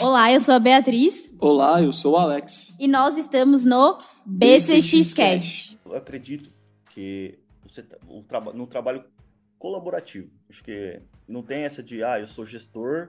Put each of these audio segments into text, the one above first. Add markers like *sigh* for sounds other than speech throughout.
Olá, eu sou a Beatriz. Olá, eu sou o Alex. E nós estamos no BCX Cast. Eu acredito que você tá, no trabalho colaborativo, acho que não tem essa de, ah, eu sou gestor,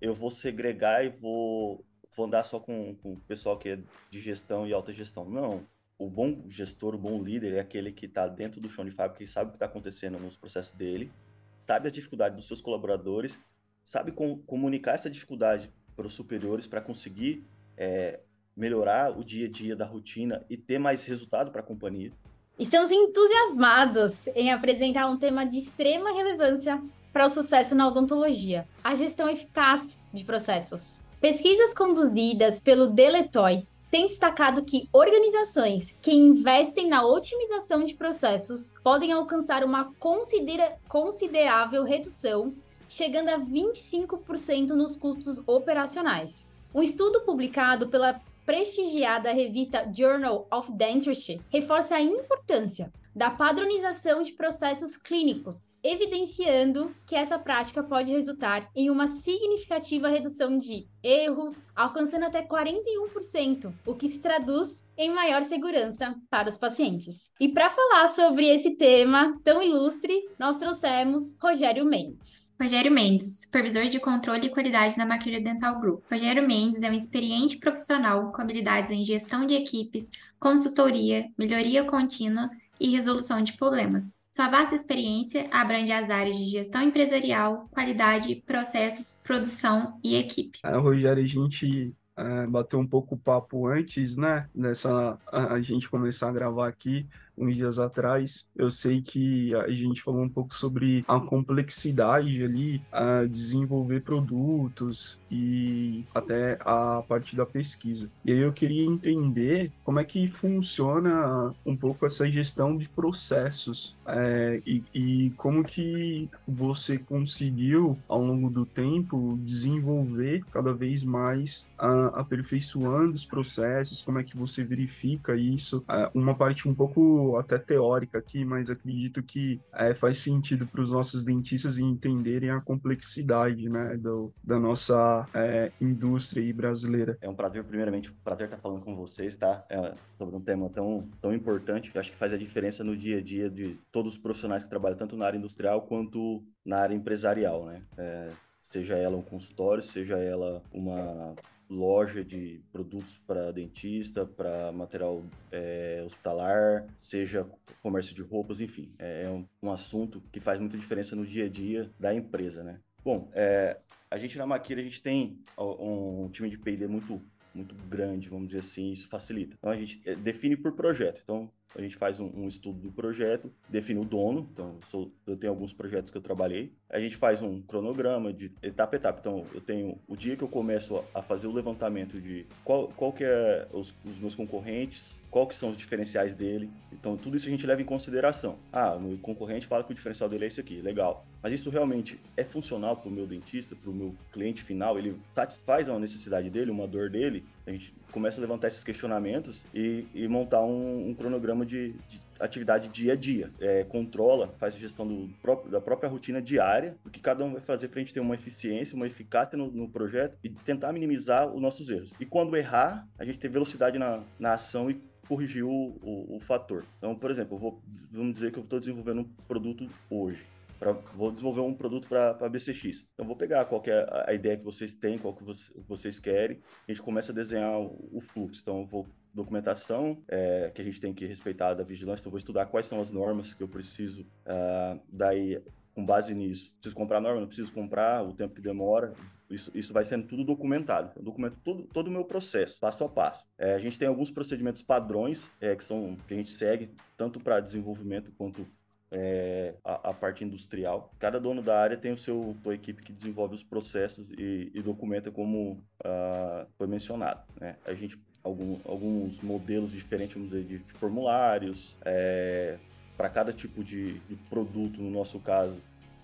eu vou segregar e vou, vou andar só com, com o pessoal que é de gestão e alta gestão. Não. O bom gestor, o bom líder é aquele que está dentro do chão de fábrica e sabe o que está acontecendo nos processos dele, sabe as dificuldades dos seus colaboradores, sabe com, comunicar essa dificuldade para os superiores para conseguir é, melhorar o dia a dia da rotina e ter mais resultado para a companhia. Estamos entusiasmados em apresentar um tema de extrema relevância para o sucesso na odontologia: a gestão eficaz de processos. Pesquisas conduzidas pelo Deletoy têm destacado que organizações que investem na otimização de processos podem alcançar uma considera considerável redução chegando a 25% nos custos operacionais. Um estudo publicado pela prestigiada revista Journal of Dentistry reforça a importância da padronização de processos clínicos, evidenciando que essa prática pode resultar em uma significativa redução de erros, alcançando até 41%, o que se traduz em maior segurança para os pacientes. E para falar sobre esse tema tão ilustre, nós trouxemos Rogério Mendes. Rogério Mendes, supervisor de controle e qualidade na Maquila Dental Group. Rogério Mendes é um experiente profissional com habilidades em gestão de equipes, consultoria, melhoria contínua e resolução de problemas. Sua vasta experiência abrange as áreas de gestão empresarial, qualidade, processos, produção e equipe. A Rogério, a gente é, bateu um pouco o papo antes, né? Nessa a, a gente começar a gravar aqui uns dias atrás, eu sei que a gente falou um pouco sobre a complexidade ali, a desenvolver produtos e até a parte da pesquisa. E aí eu queria entender como é que funciona um pouco essa gestão de processos é, e, e como que você conseguiu, ao longo do tempo, desenvolver cada vez mais, a, aperfeiçoando os processos, como é que você verifica isso, é, uma parte um pouco até teórica aqui, mas acredito que é, faz sentido para os nossos dentistas entenderem a complexidade né, do, da nossa é, indústria brasileira. É um prazer, primeiramente, prazer estar falando com vocês, tá? É, sobre um tema tão, tão importante que acho que faz a diferença no dia a dia de todos os profissionais que trabalham tanto na área industrial quanto na área empresarial, né? É, seja ela um consultório, seja ela uma loja de produtos para dentista, para material é, hospitalar, seja comércio de roupas, enfim, é, é um, um, assunto que faz muita diferença no dia a dia da empresa, né? Bom, é, a gente na Maquila, a gente tem um time de P&D muito muito grande, vamos dizer assim, isso facilita. Então a gente é, define por projeto. Então a gente faz um, um, estudo do projeto, define o dono, então eu, sou, eu, tenho alguns projetos que eu trabalhei, a gente faz um cronograma de etapa a etapa, então eu tenho o dia que eu começo a, fazer o levantamento de qual, qual que é os, os, meus concorrentes, qual que são os diferenciais dele, então tudo isso a gente leva em consideração. Ah, o meu concorrente fala que o diferencial dele é esse aqui, legal. Mas isso realmente é funcional para o meu dentista, para o meu cliente final, ele satisfaz uma necessidade dele, uma dor dele, a gente começa a levantar esses questionamentos e, e montar um, um cronograma de, de, atividade dia a dia. É, controla, faz gestão do da própria rotina diária, o que cada um vai fazer para a gente ter uma eficiência, uma eficácia no, no, projeto e tentar minimizar os nossos erros. E quando errar, a gente ter velocidade na, na ação e corrigir o, o, o fator. Então, por exemplo, vou, vamos dizer que eu estou desenvolvendo um produto hoje. Pra, vou desenvolver um produto para BCX. Então, vou pegar qual é a ideia que vocês têm, qual que vocês querem, a gente começa a desenhar o, o fluxo. Então, eu vou documentação é, que a gente tem que respeitar da vigilância, então, eu vou estudar quais são as normas que eu preciso, uh, daí, com base nisso, preciso comprar norma, não preciso comprar, o tempo que demora, isso, isso vai sendo tudo documentado. Eu documento todo, todo o meu processo, passo a passo. É, a gente tem alguns procedimentos padrões é, que são que a gente segue, tanto para desenvolvimento quanto é, a, a, parte industrial. Cada dono da área tem o seu sua equipe que desenvolve os processos e, e documenta como uh, foi mencionado. Né? A gente algum, alguns modelos diferentes, vamos dizer, de, de formulários é, para cada tipo de, de, produto. No nosso caso,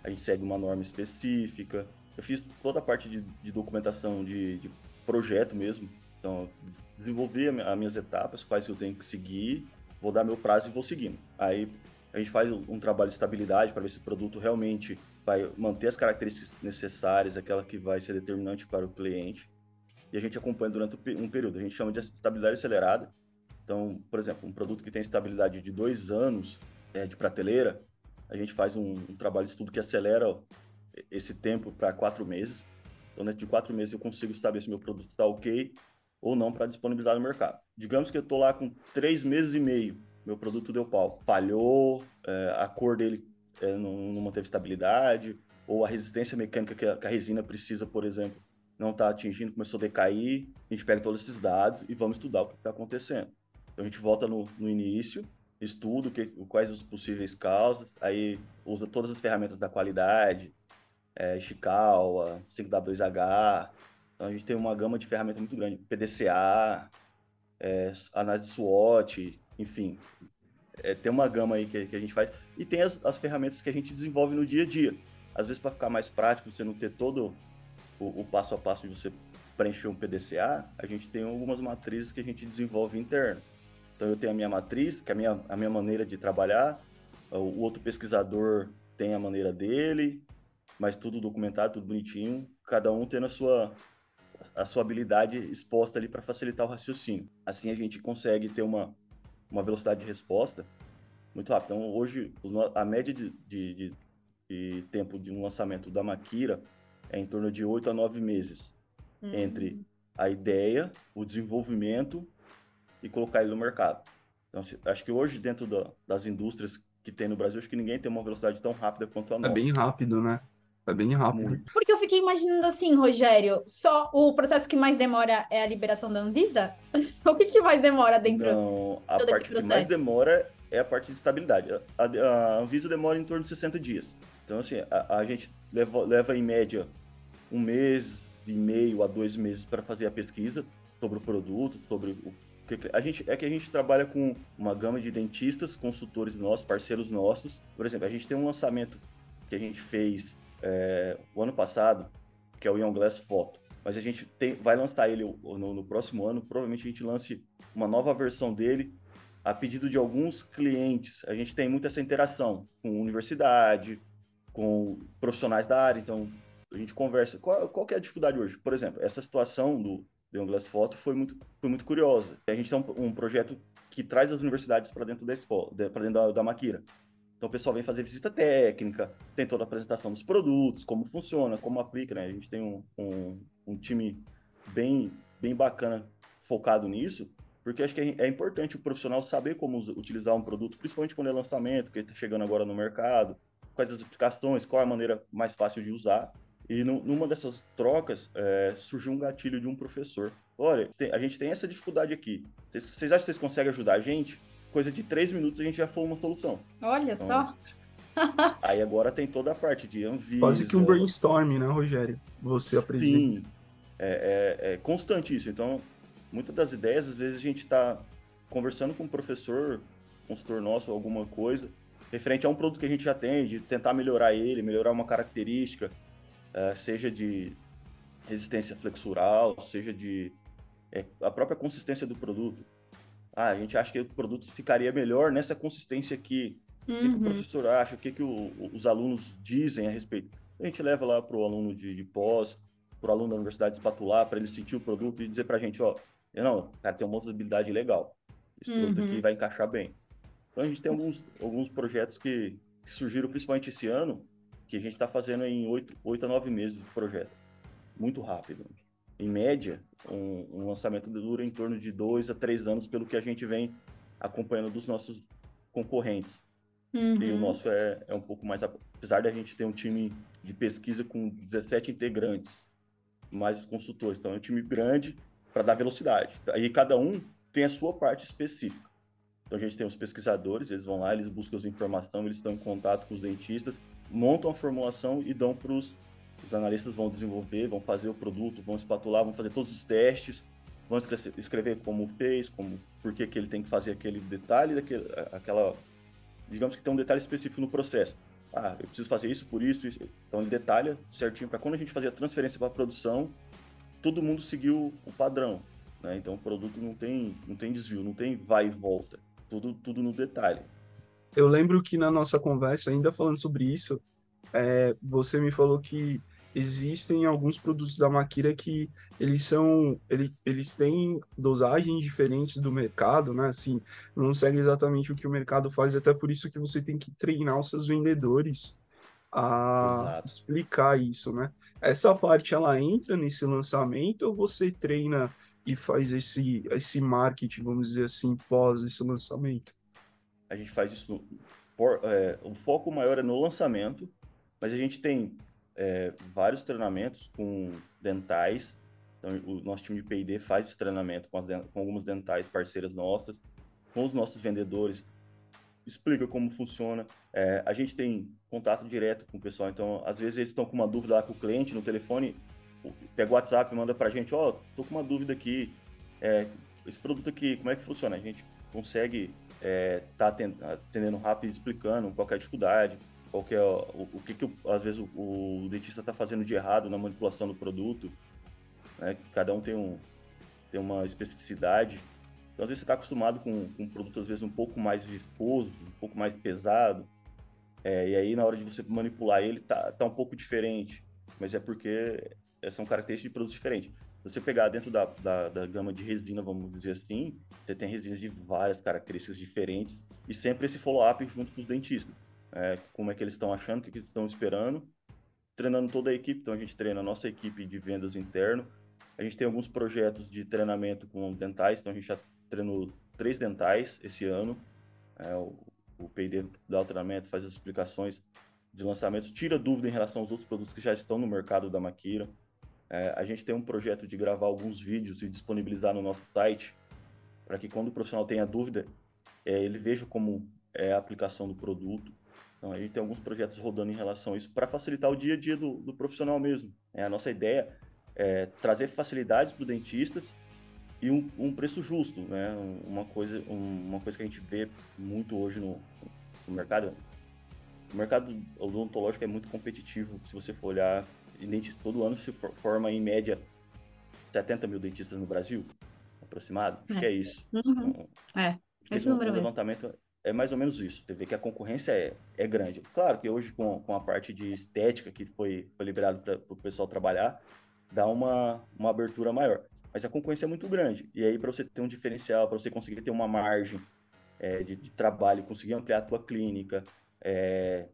a gente segue uma norma específica. Eu fiz toda a parte de, de documentação de, de projeto mesmo. Então, desenvolvi as minhas etapas, quais eu tenho que seguir, vou dar meu prazo e vou seguindo. Aí a gente faz um trabalho de estabilidade para ver se o produto realmente vai manter as características necessárias, aquela que vai ser determinante para o cliente. e a gente acompanha durante um período. A gente chama de estabilidade acelerada. Então, por exemplo, um produto que tem estabilidade de dois anos é, de prateleira, a gente faz um, um trabalho de estudo que acelera esse tempo para quatro meses. Então, dentro de quatro meses, eu consigo saber se meu produto está ok ou não para disponibilidade no mercado. Digamos que eu estou lá com três meses e meio, meu produto deu pau, falhou, é, a cor dele é, não, não, manteve estabilidade, ou a resistência mecânica que a, que a resina precisa, por exemplo, não está atingindo, começou a decair. A gente pega todos esses dados e vamos estudar o que está acontecendo. Então a gente volta no, no início, estuda que, quais os possíveis causas, aí usa todas as ferramentas da qualidade, é, Ishikawa, 5W2H, então a gente tem uma gama de ferramentas muito grande, PDCA, é, análise SWOT, enfim, é, tem uma gama aí que, que, a gente faz e tem as, as, ferramentas que a gente desenvolve no dia a dia. Às vezes para ficar mais prático, você não ter todo o, o, passo a passo de você preencher um PDCA, a gente tem algumas matrizes que a gente desenvolve interno. Então eu tenho a minha matriz, que é a minha, a minha maneira de trabalhar, o outro pesquisador tem a maneira dele, mas tudo documentado, tudo bonitinho, cada um tendo a sua, a sua habilidade exposta ali para facilitar o raciocínio. Assim a gente consegue ter uma, uma velocidade de resposta muito rápida. Então, hoje, a média de, de, de, de tempo de um lançamento da Maquira é em torno de 8 a 9 meses uhum. entre a ideia, o desenvolvimento e colocar ele no mercado. Então, acho que hoje, dentro da, das indústrias que tem no Brasil, acho que ninguém tem uma velocidade tão rápida quanto a nossa. É bem rápido, né? É bem rápido. Porque eu fiquei imaginando assim, Rogério, só o processo que mais demora é a liberação da Anvisa? *laughs* o que, que mais demora dentro Não, a todo parte esse processo? que mais demora é a parte de estabilidade. A, a, Anvisa demora em torno de 60 dias. Então, assim, a, a gente leva, leva em média um mês e meio a dois meses para fazer a pesquisa sobre o produto, sobre o a gente é que a gente trabalha com uma gama de dentistas, consultores nossos, parceiros nossos. Por exemplo, a gente tem um lançamento que a gente fez é, o ano passado, que é o Young Glass Photo. Mas a gente tem, vai lançar ele no, no, próximo ano. Provavelmente a gente lance uma nova versão dele a pedido de alguns clientes. A gente tem muita essa interação com universidade, com profissionais da área. Então a gente conversa. Qual, qual é a dificuldade hoje? Por exemplo, essa situação do Young Glass Photo foi muito, foi muito curiosa. A gente tem um, um projeto que traz as universidades para dentro da escola, para dentro da, da Maquira. Então o pessoal vem fazer visita técnica, tem toda a apresentação dos produtos, como funciona, como aplica, né? A gente tem um, um, um time bem, bem bacana focado nisso, porque acho que é, importante o profissional saber como utilizar um produto, principalmente quando é lançamento, que está chegando agora no mercado, quais as aplicações, qual é a maneira mais fácil de usar. E no, numa dessas trocas é, surgiu um gatilho de um professor. Olha, tem, a gente tem essa dificuldade aqui. Vocês, vocês acham que vocês conseguem ajudar a gente? Coisa de três minutos a gente já foi uma solução. Olha então, só. *laughs* aí agora tem toda a parte de Anvisa. Quase que um brainstorm, né, Rogério? Você apresenta. Sim, é, é, é constante isso. Então, muitas das ideias, às vezes a gente está conversando com um professor, consultor nosso, alguma coisa, referente a um produto que a gente já tem, de tentar melhorar ele, melhorar uma característica, é, seja de resistência flexural, seja de é, a própria consistência do produto ah, a gente acha que o produto ficaria melhor nessa consistência aqui. Uhum. O que, que, o uhum. professor acha? O que, que o, os alunos dizem a respeito? A gente leva lá para o aluno de, de pós, para o aluno da universidade espatular, para ele sentir o produto e dizer para a gente, ó, não, cara, tem uma usabilidade legal. Esse uhum. produto aqui vai encaixar bem. Então a gente tem alguns, alguns projetos que, que surgiram principalmente esse ano, que a gente está fazendo em oito, oito a nove meses de projeto. Muito rápido em média, um, um, lançamento dura em torno de dois a três anos, pelo que a gente vem acompanhando dos nossos concorrentes. Uhum. E o nosso é, é um pouco mais. Apesar da gente ter um time de pesquisa com 17 integrantes, mais os consultores. Então é um time grande para dar velocidade. Aí cada um tem a sua parte específica. Então a gente tem os pesquisadores, eles vão lá, eles buscam as informações, eles estão em contato com os dentistas, montam a formulação e dão para os os analistas vão desenvolver, vão fazer o produto, vão espatular, vão fazer todos os testes, vão escrever como fez, como por que, ele tem que fazer aquele detalhe, daquele, aquela, digamos que tem um detalhe específico no processo. Ah, eu preciso fazer isso por isso, isso. Então ele detalha certinho para quando a gente fazer a transferência para produção, todo mundo seguiu o padrão. Né? Então o produto não tem, não tem desvio, não tem vai e volta. Tudo, tudo no detalhe. Eu lembro que na nossa conversa, ainda falando sobre isso, é, você me falou que existem alguns produtos da Maquira que eles são, ele, eles têm dosagens diferentes do mercado, né? Assim, não segue exatamente o que o mercado faz, até por isso que você tem que treinar os seus vendedores a Exato. explicar isso, né? Essa parte ela entra nesse lançamento ou você treina e faz esse, esse marketing, vamos dizer assim, pós esse lançamento? A gente faz isso, no, por, é, o foco maior é no lançamento, mas a gente tem é, vários treinamentos com dentais. Então, o nosso time de P&D faz esse treinamento com, as, com algumas dentais parceiras nossas, com os nossos vendedores, explica como funciona. É, a gente tem contato direto com o pessoal, então às vezes eles estão com uma dúvida lá com o cliente no telefone, pega o WhatsApp, manda para a gente, ó, oh, tô com uma dúvida aqui, é, esse produto aqui, como é que funciona? A gente consegue é, tá atendendo rápido, explicando qual é a dificuldade, qual é o, o que, que às vezes o, o dentista está fazendo de errado na manipulação do produto, né? Cada um tem um tem uma especificidade. Então, às vezes você está acostumado com, com um produto às vezes um pouco mais viscoso, um pouco mais pesado, é, e aí na hora de você manipular ele tá, tá um pouco diferente, mas é porque são características de produtos diferentes. Se você pegar dentro da, da, da, gama de resina, vamos dizer assim, você tem resinas de várias características diferentes e sempre esse follow-up junto com os dentistas. É, como é que eles estão achando, o que, estão esperando, treinando toda a equipe. Então a gente treina a nossa equipe de vendas interno. A gente tem alguns projetos de treinamento com dentais, então a gente já treinou três dentais esse ano. É, o, o P&D dá o treinamento, faz as explicações de lançamentos, tira dúvida em relação aos outros produtos que já estão no mercado da Maquira. É, a gente tem um projeto de gravar alguns vídeos e disponibilizar no nosso site, para que quando o profissional tenha dúvida, é, ele veja como é a aplicação do produto. Então, a gente tem alguns projetos rodando em relação a isso para facilitar o dia a dia do, do profissional mesmo. É, a nossa ideia é trazer facilidades para os dentistas e um, um, preço justo, né? Uma coisa, um, uma coisa que a gente vê muito hoje no, no mercado. O mercado odontológico é muito competitivo, se você for olhar dentistas todo ano se forma em média 70 mil dentistas no Brasil, aproximado. Acho é. que é isso. Uhum. Então, é, esse número o levantamento é mais ou menos isso. Você vê que a concorrência é, é grande. Claro que hoje, com, com a parte de estética que foi, foi liberado para o pessoal trabalhar, dá uma, uma abertura maior. Mas a concorrência é muito grande. E aí, para você ter um diferencial, para você conseguir ter uma margem é, de, de, trabalho, conseguir ampliar a tua clínica, é,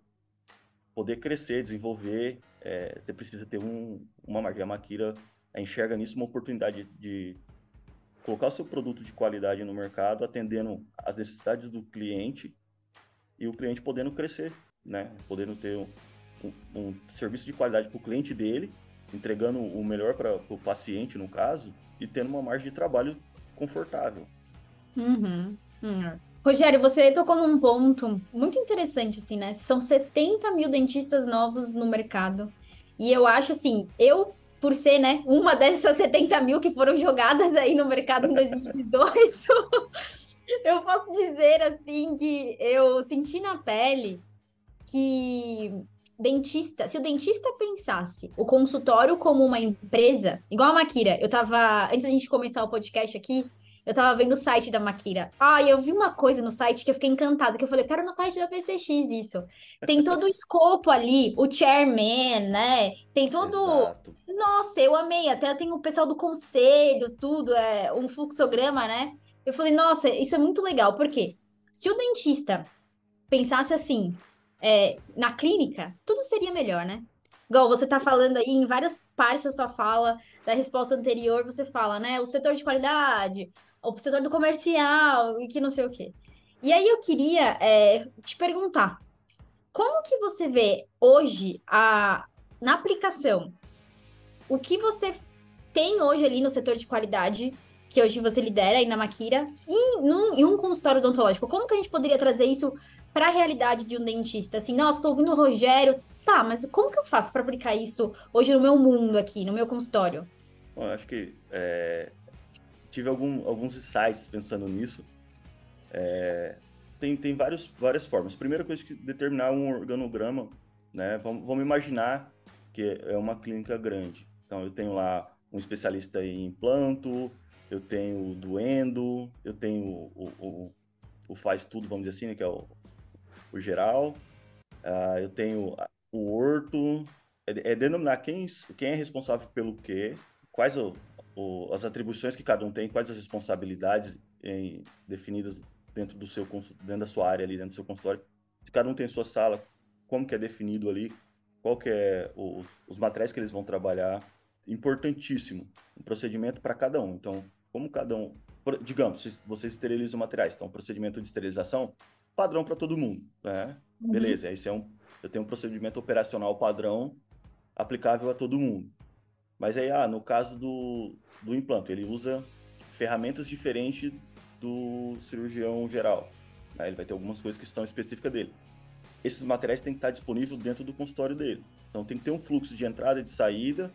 poder crescer, desenvolver, é, você precisa ter um, uma margem. A Maquira enxerga nisso uma oportunidade de colocar o seu produto de qualidade no mercado, atendendo às necessidades do cliente e o cliente podendo crescer, né? Podendo ter um, um, um serviço de qualidade para o cliente dele, entregando o melhor para o paciente, no caso, e tendo uma margem de trabalho confortável. Uhum. Uhum. Rogério, você tocou num ponto muito interessante, assim, né? São 70 mil dentistas novos no mercado. E eu acho, assim, eu, por ser, né, uma dessas 70 mil que foram jogadas aí no mercado em 2018, eu posso dizer, assim, que eu senti na pele que dentista, se o dentista pensasse o consultório como uma empresa, igual a Maquira, eu tava, antes da gente começar o podcast aqui, eu tava vendo o site da Maquira. Ah, eu vi uma coisa no site que eu fiquei encantada, que eu falei, eu quero no site da PCX isso. Tem todo o *laughs* escopo ali, o chairman, né? Tem todo... Exato. Nossa, eu amei. Até tem o pessoal do conselho, tudo, é um fluxograma, né? Eu falei, nossa, isso é muito legal. Por quê? Se o dentista pensasse assim, é, na clínica, tudo seria melhor, né? Igual você tá falando aí em várias partes da sua fala, da resposta anterior, você fala, né? O setor de qualidade, o setor do comercial e que não sei o quê. E aí eu queria é, te perguntar, como que você vê hoje a, na aplicação o que você tem hoje ali no setor de qualidade, que hoje você lidera aí na Maquira, e num, em um consultório odontológico? Como que a gente poderia trazer isso para a realidade de um dentista? Assim, nossa, estou ouvindo o Rogério, tá, mas como que eu faço para aplicar isso hoje no meu mundo aqui, no meu consultório? Bom, acho que é, tive algum, alguns insights pensando nisso. É, tem tem vários, várias formas. Primeira coisa que determinar um organograma, né? Vamos, vamos imaginar que é uma clínica grande. Então eu tenho lá um especialista em implanto, eu tenho o duendo, eu tenho o, o, o, faz tudo, vamos dizer assim, né, que é o, o geral. Uh, eu tenho o orto, é, é denominar quem, quem é responsável pelo quê, quais o, o, as atribuições que cada um tem, quais as responsabilidades em, definidas dentro do seu dentro da sua área ali, dentro do seu consultório. Se cada um tem sua sala, como que é definido ali, qual que é os, os materiais que eles vão trabalhar, importantíssimo, um procedimento para cada um. Então, como cada um, digamos, se você esteriliza materiais, então procedimento de esterilização padrão para todo mundo, né? Uhum. Beleza, esse é um, eu tenho um procedimento operacional padrão aplicável a todo mundo. Mas aí, ah, no caso do, do implante, ele usa ferramentas diferentes do cirurgião geral. Né? Ele vai ter algumas coisas que estão específicas dele. Esses materiais têm que estar disponíveis dentro do consultório dele. Então tem que ter um fluxo de entrada e de saída.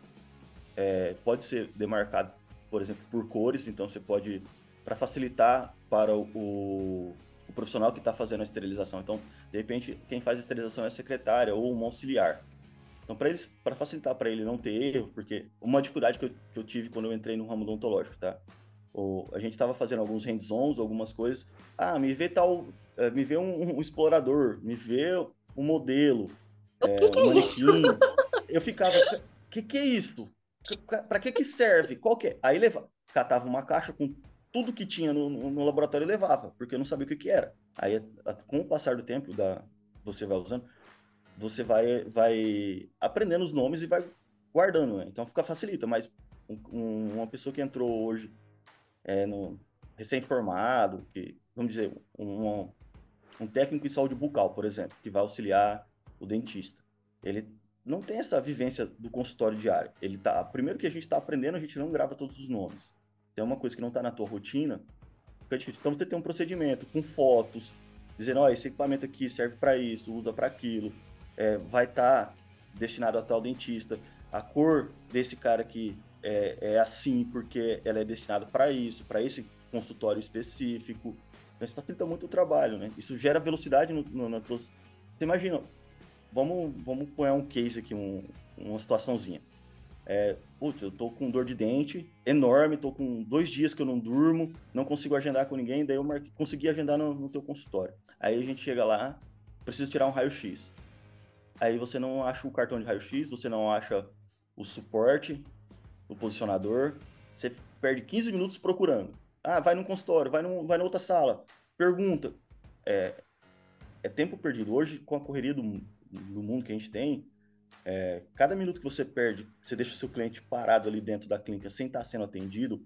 É, pode ser demarcado, por exemplo, por cores. Então você pode, para facilitar para o, o profissional que está fazendo a esterilização. Então, de repente, quem faz a esterilização é a secretária ou um auxiliar. Então, para facilitar para ele não ter erro, porque uma dificuldade que eu, que eu, tive quando eu entrei no ramo odontológico, tá? O, a gente estava fazendo alguns hands-ons, algumas coisas. Ah, me vê tal, eh, me vê um, um explorador, me vê um modelo, é, que que um é manequim. eu ficava, que que é isso? Para que que serve? Qual que é? Aí leva, catava uma caixa com tudo que tinha no, no laboratório e levava, porque eu não sabia o que que era. Aí, com o passar do tempo, da, você vai usando, você vai, vai aprendendo os nomes e vai guardando, né? Então fica facilita, mas um, um, uma pessoa que entrou hoje é, no recém-formado, que vamos dizer um, um técnico em saúde bucal, por exemplo, que vai auxiliar o dentista, ele não tem essa vivência do consultório diário. Ele tá, primeiro que a gente está aprendendo, a gente não grava todos os nomes. Tem uma coisa que não está na tua rotina, fica difícil. Então você tem um procedimento com fotos, dizendo, ó, oh, esse equipamento aqui serve para isso, usa para aquilo é, vai estar tá destinado a tal dentista, a cor desse cara aqui é, é assim porque ela é destinada para isso, para esse consultório específico. Então, isso facilita muito o trabalho, né? Isso gera velocidade no, no, no Você imagina, vamos, vamos pôr um case aqui, um, uma situaçãozinha. É, putz, eu tô com dor de dente enorme, tô com dois dias que eu não durmo, não consigo agendar com ninguém, daí eu consegui agendar no, no teu consultório. Aí a gente chega lá, preciso tirar um raio-x. Aí você não acha o cartão de raio-x, você não acha o suporte, o posicionador. Você perde 15 minutos procurando. Ah, vai num consultório, vai, num, vai na outra sala, pergunta. É, é tempo perdido. Hoje, com a correria do, do mundo que a gente tem, é, cada minuto que você perde, você deixa o seu cliente parado ali dentro da clínica sem estar sendo atendido,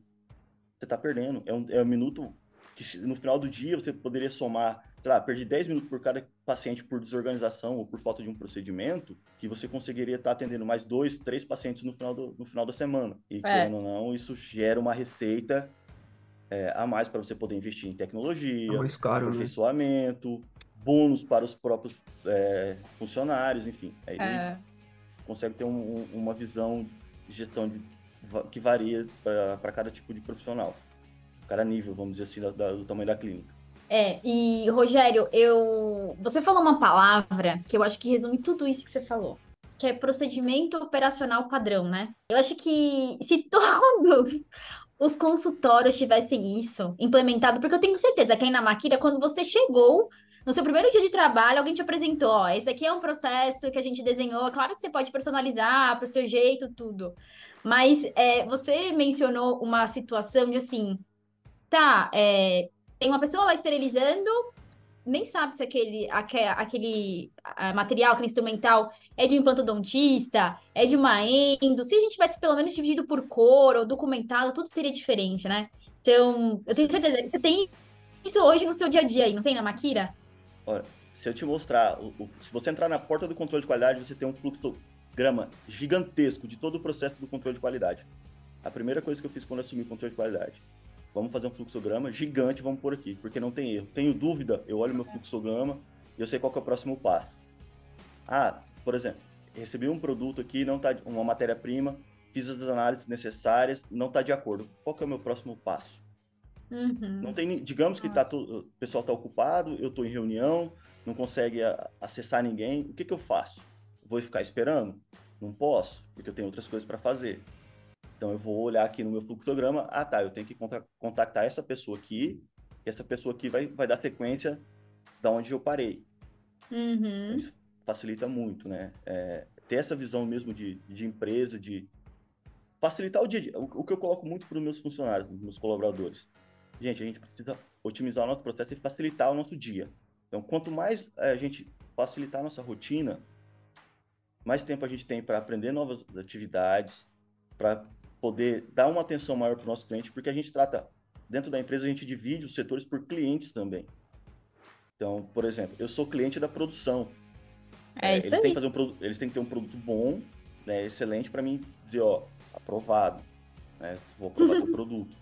você está perdendo. É um, é um minuto que no final do dia você poderia somar sei lá, perdi 10 minutos por cada paciente por desorganização ou por falta de um procedimento, que você conseguiria estar atendendo mais dois, três pacientes no final, do, no final da semana. E, é. querendo ou não, isso gera uma receita é, a mais para você poder investir em tecnologia, é caro, né? aperfeiçoamento, né? bônus para os próprios é, funcionários, enfim. Aí é. consegue ter um, uma visão de gestão de, que varia para cada tipo de profissional, cada nível, vamos dizer assim, da, da, do tamanho da clínica. É, e Rogério, eu. Você falou uma palavra que eu acho que resume tudo isso que você falou. Que é procedimento operacional padrão, né? Eu acho que se *laughs* todos os consultórios tivessem isso implementado, porque eu tenho certeza que aí na Maquira, quando você chegou, no seu primeiro dia de trabalho, alguém te apresentou, ó, esse aqui é um processo que a gente desenhou, claro que você pode personalizar para o seu jeito, tudo. Mas é, você mencionou uma situação de assim, tá, é, tem uma pessoa lá esterilizando, nem sabe se aquele, aquele, aquele material, aquele instrumental é de um implantodontista, é de uma endo. Se a gente tivesse pelo menos dividido por cor ou documentado, tudo seria diferente, né? Então, eu tenho certeza que você tem isso hoje no seu dia a dia aí, não tem na Maquira? Olha, se eu te mostrar, se você entrar na porta do controle de qualidade, você tem um fluxograma gigantesco de todo o processo do controle de qualidade. A primeira coisa que eu fiz quando assumi o controle de qualidade Vamos fazer um fluxograma gigante, vamos por aqui, porque não tem erro. Tenho dúvida, eu olho meu fluxograma e eu sei qual é o próximo passo. Ah, por exemplo, recebi um produto aqui, não tá uma matéria-prima, fiz as análises necessárias, não está de acordo. Qual é o meu próximo passo? Uhum. Não tem, digamos que ah. tá, o pessoal está ocupado, eu estou em reunião, não consegue acessar ninguém. O que, que eu faço? Vou ficar esperando? Não posso, porque eu tenho outras coisas para fazer. Então eu vou olhar aqui no meu fluxograma, ah tá, eu tenho que contactar essa pessoa aqui, e essa pessoa aqui vai, vai dar sequência da onde eu parei. Uhum. Isso facilita muito, né? É, ter essa visão mesmo de, de empresa, de facilitar o dia. O, o que eu coloco muito para os meus funcionários, meus colaboradores. Gente, a gente precisa otimizar o nosso processo e facilitar o nosso dia. Então, quanto mais eh, a gente facilitar a nossa rotina, mais tempo a gente tem para aprender novas atividades, para poder dar uma atenção maior para o nosso cliente, porque a gente trata, dentro da empresa, a gente divide os setores por clientes também. Então, por exemplo, eu sou cliente da produção. É, é isso eles aí. Têm que fazer um, eles têm que ter um produto bom, né, excelente, para mim dizer, ó, aprovado, né, vou aprovar o produto.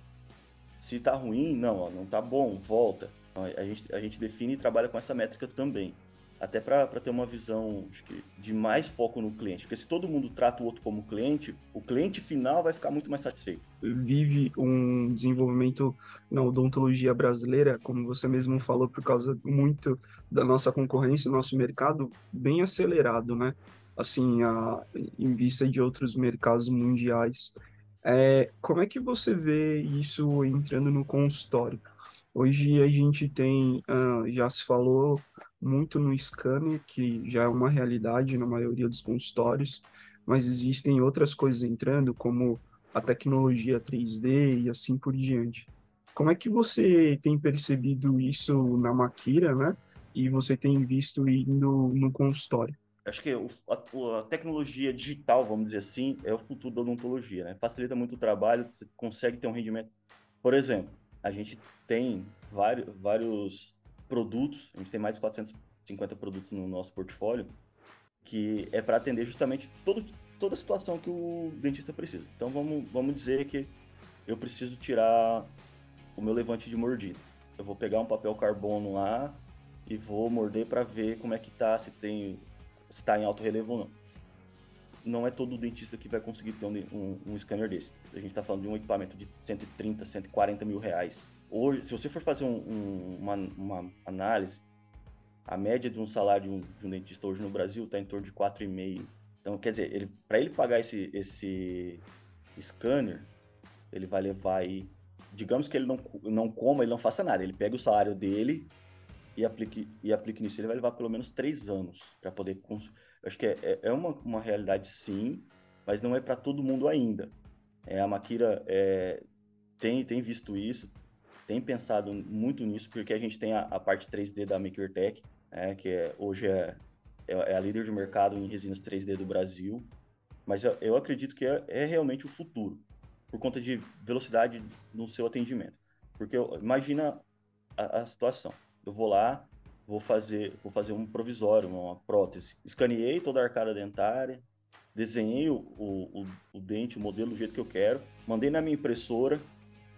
Se tá ruim, não, ó, não tá bom, volta. A gente, a gente define e trabalha com essa métrica também até para ter uma visão que, de mais foco no cliente. Porque se todo mundo trata o outro como cliente, o cliente final vai ficar muito mais satisfeito. Vive um desenvolvimento na odontologia brasileira, como você mesmo falou, por causa muito da nossa concorrência, nosso mercado bem acelerado, né? Assim, a, em vista de outros mercados mundiais. É, como é que você vê isso entrando no consultório? Hoje a gente tem, uh, já se falou muito no scanner, que já é uma realidade na maioria dos consultórios, mas existem outras coisas entrando, como a tecnologia 3D e assim por diante. Como é que você tem percebido isso na Maquira, né? E você tem visto indo no consultório? Acho que a, tecnologia digital, vamos dizer assim, é o futuro da odontologia, né? Facilita muito o trabalho, você consegue ter um rendimento. Por exemplo, a gente tem vários, vários produtos, a gente tem mais de 450 produtos no nosso portfólio, que é para atender justamente todo, toda a situação que o dentista precisa. Então vamos, vamos dizer que eu preciso tirar o meu levante de mordida. Eu vou pegar um papel carbono lá e vou morder para ver como é que tá, se tem se está em alto relevo ou não. Não é todo dentista que vai conseguir ter um, um, um scanner desse. A gente está falando de um equipamento de 130, 140 mil reais hoje, se você for fazer um, um, uma, uma, análise, a média de um salário de um, de um dentista hoje no Brasil está em torno de 4,5. Então, quer dizer, ele, para ele pagar esse, esse scanner, ele vai levar aí. Digamos que ele não, não coma, ele não faça nada. Ele pega o salário dele e aplique, e aplique nisso. Ele vai levar pelo menos três anos para poder. Cons... Acho que é, é, é uma, uma realidade, sim, mas não é para todo mundo ainda. É, a Maquira é, tem, tem visto isso, tem pensado muito nisso, porque a gente tem a, a parte 3D da MakerTech, né, que é, hoje é, é, é, a líder de mercado em resinas 3D do Brasil, mas eu, eu acredito que é, é, realmente o futuro, por conta de velocidade no seu atendimento. Porque eu, imagina a, a situação, eu vou lá, vou fazer, vou fazer um provisório, uma prótese, escaneei toda a arcada dentária, desenhei o, o, o dente, o modelo do jeito que eu quero, mandei na minha impressora,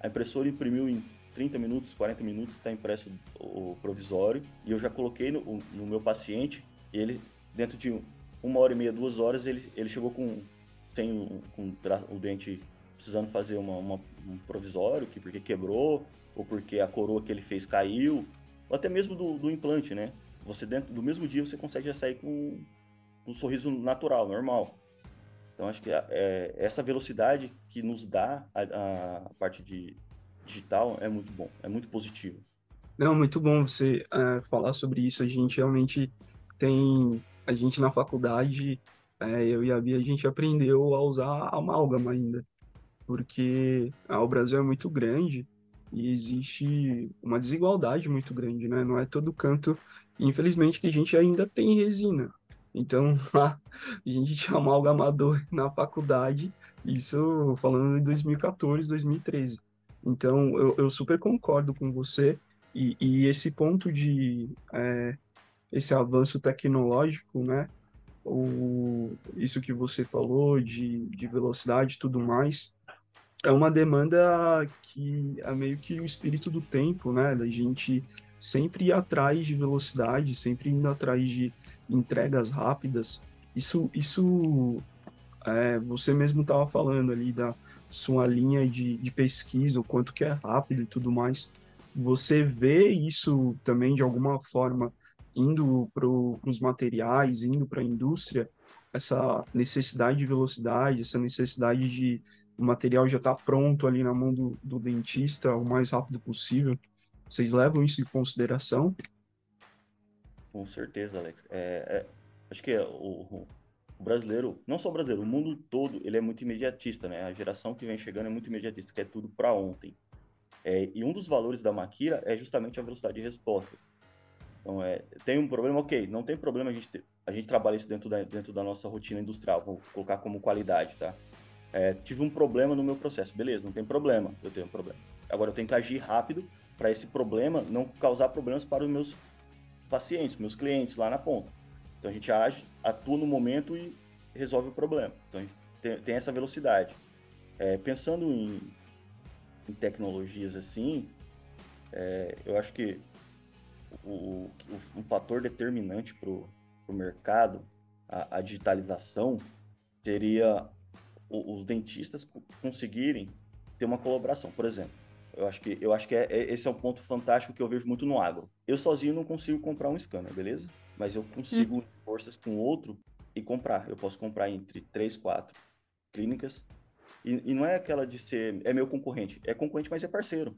a impressora imprimiu em 30 minutos, 40 minutos está impresso o provisório e eu já coloquei no, no meu paciente. Ele, dentro de uma hora e meia, duas horas, ele, ele chegou com sem um, com o dente precisando fazer uma, uma, um provisório, que porque quebrou, ou porque a coroa que ele fez caiu, ou até mesmo do, do implante, né? Você dentro do mesmo dia você consegue já sair com um sorriso natural, normal. Então acho que é, é essa velocidade que nos dá a, a parte de digital é muito bom, é muito positivo. Não, muito bom você uh, falar sobre isso. A gente realmente tem, a gente na faculdade, uh, eu e a Bia, a gente aprendeu a usar amálgama ainda, porque uh, o Brasil é muito grande e existe uma desigualdade muito grande, né? Não é todo canto, infelizmente, que a gente ainda tem resina. Então, *laughs* a gente tinha amalgamador na faculdade, isso falando em 2014, 2013. Então, eu, eu super concordo com você. E, e esse ponto de é, esse avanço tecnológico, né? O, isso que você falou de, de velocidade e tudo mais, é uma demanda que é meio que o espírito do tempo, né? Da gente sempre ir atrás de velocidade, sempre indo atrás de entregas rápidas. Isso, isso é, você mesmo estava falando ali da, sua linha de, de pesquisa, o quanto que é rápido e tudo mais, você vê isso também de alguma forma indo para os materiais, indo para a indústria, essa necessidade de velocidade, essa necessidade de o material já estar tá pronto ali na mão do, do dentista o mais rápido possível. Vocês levam isso em consideração? Com certeza, Alex. É, é, acho que o, o brasileiro, não só o brasileiro, o mundo todo, ele é muito imediatista, né? A geração que vem chegando é muito imediatista, quer tudo para ontem. É, e um dos valores da Maquira é justamente a velocidade de respostas. Então, é, tem um problema, ok, não tem problema a gente, ter, a gente trabalha isso dentro da, dentro da nossa rotina industrial, vou colocar como qualidade, tá? É, tive um problema no meu processo, beleza, não tem problema, eu tenho um problema. Agora eu tenho que agir rápido para esse problema não causar problemas para os meus pacientes, meus clientes lá na ponta. Então a gente age, atua no momento e resolve o problema. Então a gente tem, tem essa velocidade. É, pensando em, em, tecnologias assim, é, eu acho que o, o, um fator determinante para o mercado, a, a, digitalização, seria o, os dentistas conseguirem ter uma colaboração. Por exemplo, eu acho que, eu acho que é, é, esse é um ponto fantástico que eu vejo muito no agro. Eu sozinho não consigo comprar um scanner, beleza? Mas eu consigo hum. forças com outro e comprar. Eu posso comprar entre três, quatro clínicas. E, e, não é aquela de ser, é meu concorrente. É concorrente, mas é parceiro.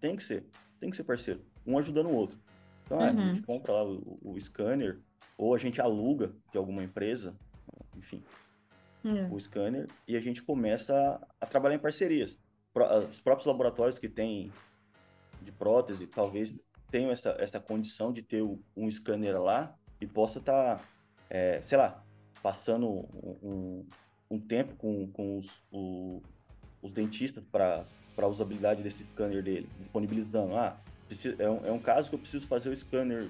Tem que ser. Tem que ser parceiro. Um ajudando o outro. Então, uhum. a gente compra lá o, o, scanner, ou a gente aluga de alguma empresa, enfim, uhum. o scanner, e a gente começa a, a trabalhar em parcerias os próprios laboratórios que têm de prótese talvez tenham essa, essa condição de ter um scanner lá e possa estar, tá, é, sei lá, passando um, um tempo com, com os, o, os dentistas para a usabilidade desse scanner dele, disponibilizando. Ah, é um, é um caso que eu preciso fazer o scanner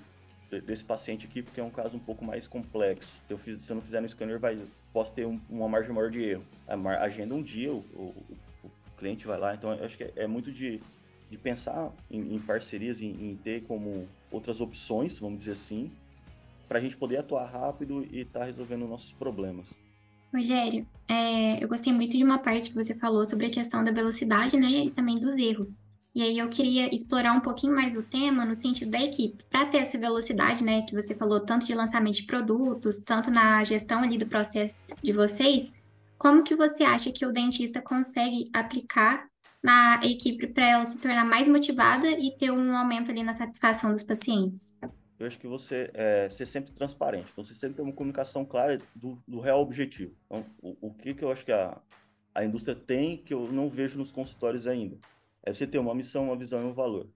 desse paciente aqui, porque é um caso um pouco mais complexo. Se eu, fiz, se eu não fizer no scanner, vai, posso ter um, uma margem maior de erro. Agenda um dia o, o, cliente vai lá. Então, eu acho que é, é muito de, de pensar em, em parcerias, em, em, ter como outras opções, vamos dizer assim, para a gente poder atuar rápido e estar tá resolvendo nossos problemas. Rogério, é, eu gostei muito de uma parte que você falou sobre a questão da velocidade, né, e também dos erros. E aí eu queria explorar um pouquinho mais o tema no sentido da equipe, para ter essa velocidade, né, que você falou tanto de lançamento de produtos, tanto na gestão ali do processo de vocês. Como que você acha que o dentista consegue aplicar na equipe para ela se tornar mais motivada e ter um aumento ali na satisfação dos pacientes? Eu acho que você é, ser sempre transparente. Então, você sempre ter uma comunicação clara do, do real objetivo. Então, o, o que, que eu acho que a, a indústria tem que eu não vejo nos consultórios ainda? É você ter uma missão, uma visão e um valor.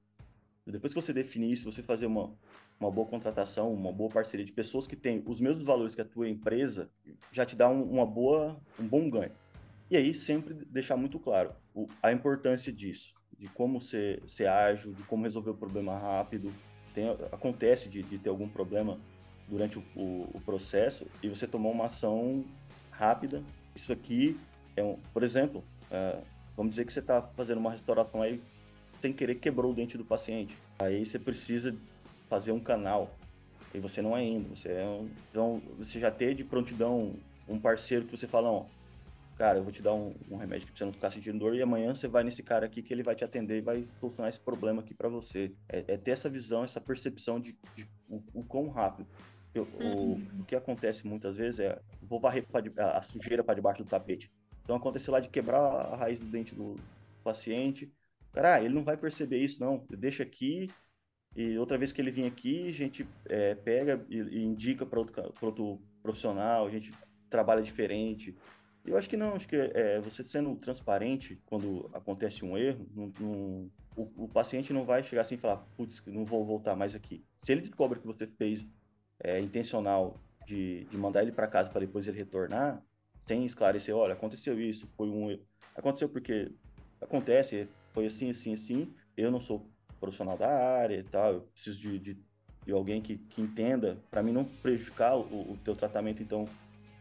Depois que você definir isso, você fazer uma, uma boa contratação, uma boa parceria de pessoas que têm os mesmos valores que a tua empresa, já te dá um, uma boa, um bom ganho. E aí sempre deixar muito claro o, a importância disso, de como ser, ser ágil, de como resolver o problema rápido. Tem, acontece de, de ter algum problema durante o, o, o, processo e você tomar uma ação rápida. Isso aqui é um, por exemplo, é, vamos dizer que você está fazendo uma restauração aí, sem querer quebrou o dente do paciente. Aí você precisa fazer um canal. E você não é indo. Você é um, então, você já ter de prontidão um parceiro que você fala, ó, cara, eu vou te dar um, um, remédio que você não ficar sentindo dor e amanhã você vai nesse cara aqui que ele vai te atender e vai solucionar esse problema aqui para você. É, é, ter essa visão, essa percepção de, de o, o, quão rápido. Eu, uhum. o, o, que acontece muitas vezes é, vou varrer a, a sujeira para debaixo do tapete. Então aconteceu lá de quebrar a raiz do dente do paciente. Cara, ah, ele não vai perceber isso, não. Deixa aqui, e outra vez que ele vir aqui, a gente é, pega e, e indica para outro, outro, profissional, a gente trabalha diferente. Eu acho que não, acho que é, você sendo transparente quando acontece um erro, não, não, o, o, paciente não vai chegar assim e falar, putz, não vou voltar mais aqui. Se ele descobre que você fez é, intencional de, de mandar ele para casa para depois ele retornar, sem esclarecer, olha, aconteceu isso, foi um erro. Aconteceu porque acontece, foi assim, assim, assim, eu não sou profissional da área e tal, eu preciso de, de, de alguém que, que entenda, para mim não prejudicar o, o teu tratamento, então